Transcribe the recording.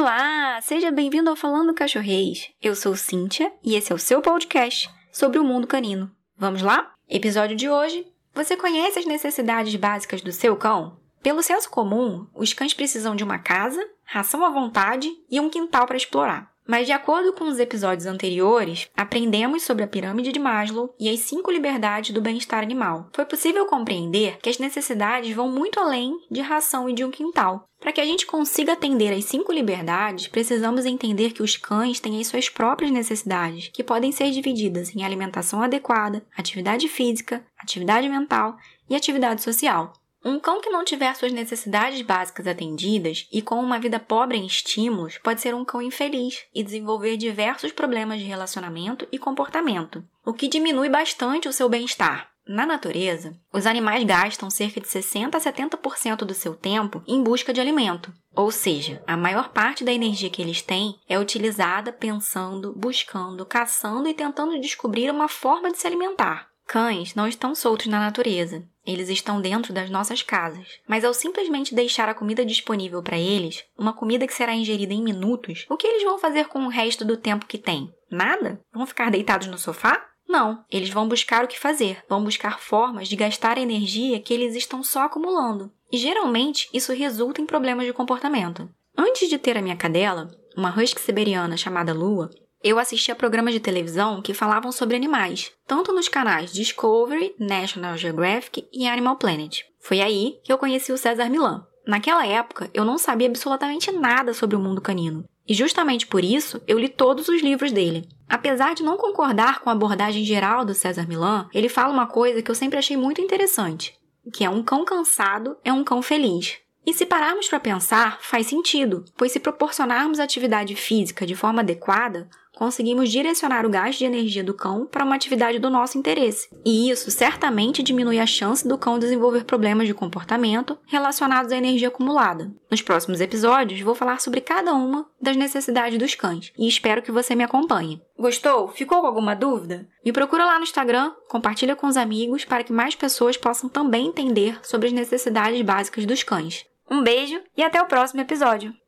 Olá, seja bem-vindo ao Falando Cachorreis. Eu sou Cíntia e esse é o seu podcast sobre o mundo canino. Vamos lá? Episódio de hoje. Você conhece as necessidades básicas do seu cão? Pelo senso comum, os cães precisam de uma casa, ração à vontade e um quintal para explorar. Mas, de acordo com os episódios anteriores, aprendemos sobre a pirâmide de Maslow e as cinco liberdades do bem-estar animal. Foi possível compreender que as necessidades vão muito além de ração e de um quintal. Para que a gente consiga atender às cinco liberdades, precisamos entender que os cães têm as suas próprias necessidades, que podem ser divididas em alimentação adequada, atividade física, atividade mental e atividade social. Um cão que não tiver suas necessidades básicas atendidas e com uma vida pobre em estímulos pode ser um cão infeliz e desenvolver diversos problemas de relacionamento e comportamento, o que diminui bastante o seu bem-estar. Na natureza, os animais gastam cerca de 60 a 70% do seu tempo em busca de alimento, ou seja, a maior parte da energia que eles têm é utilizada pensando, buscando, caçando e tentando descobrir uma forma de se alimentar. Cães não estão soltos na natureza. Eles estão dentro das nossas casas. Mas ao simplesmente deixar a comida disponível para eles, uma comida que será ingerida em minutos, o que eles vão fazer com o resto do tempo que têm? Nada? Vão ficar deitados no sofá? Não, eles vão buscar o que fazer, vão buscar formas de gastar a energia que eles estão só acumulando. E geralmente isso resulta em problemas de comportamento. Antes de ter a minha cadela, uma husky siberiana chamada Lua, eu assistia programas de televisão que falavam sobre animais, tanto nos canais Discovery, National Geographic e Animal Planet. Foi aí que eu conheci o César Milan. Naquela época, eu não sabia absolutamente nada sobre o mundo canino. E justamente por isso, eu li todos os livros dele. Apesar de não concordar com a abordagem geral do César Milan, ele fala uma coisa que eu sempre achei muito interessante, que é um cão cansado é um cão feliz. E se pararmos para pensar, faz sentido, pois se proporcionarmos atividade física de forma adequada, conseguimos direcionar o gasto de energia do cão para uma atividade do nosso interesse. E isso certamente diminui a chance do cão desenvolver problemas de comportamento relacionados à energia acumulada. Nos próximos episódios, vou falar sobre cada uma das necessidades dos cães e espero que você me acompanhe. Gostou? Ficou com alguma dúvida? Me procura lá no Instagram, compartilha com os amigos para que mais pessoas possam também entender sobre as necessidades básicas dos cães. Um beijo e até o próximo episódio!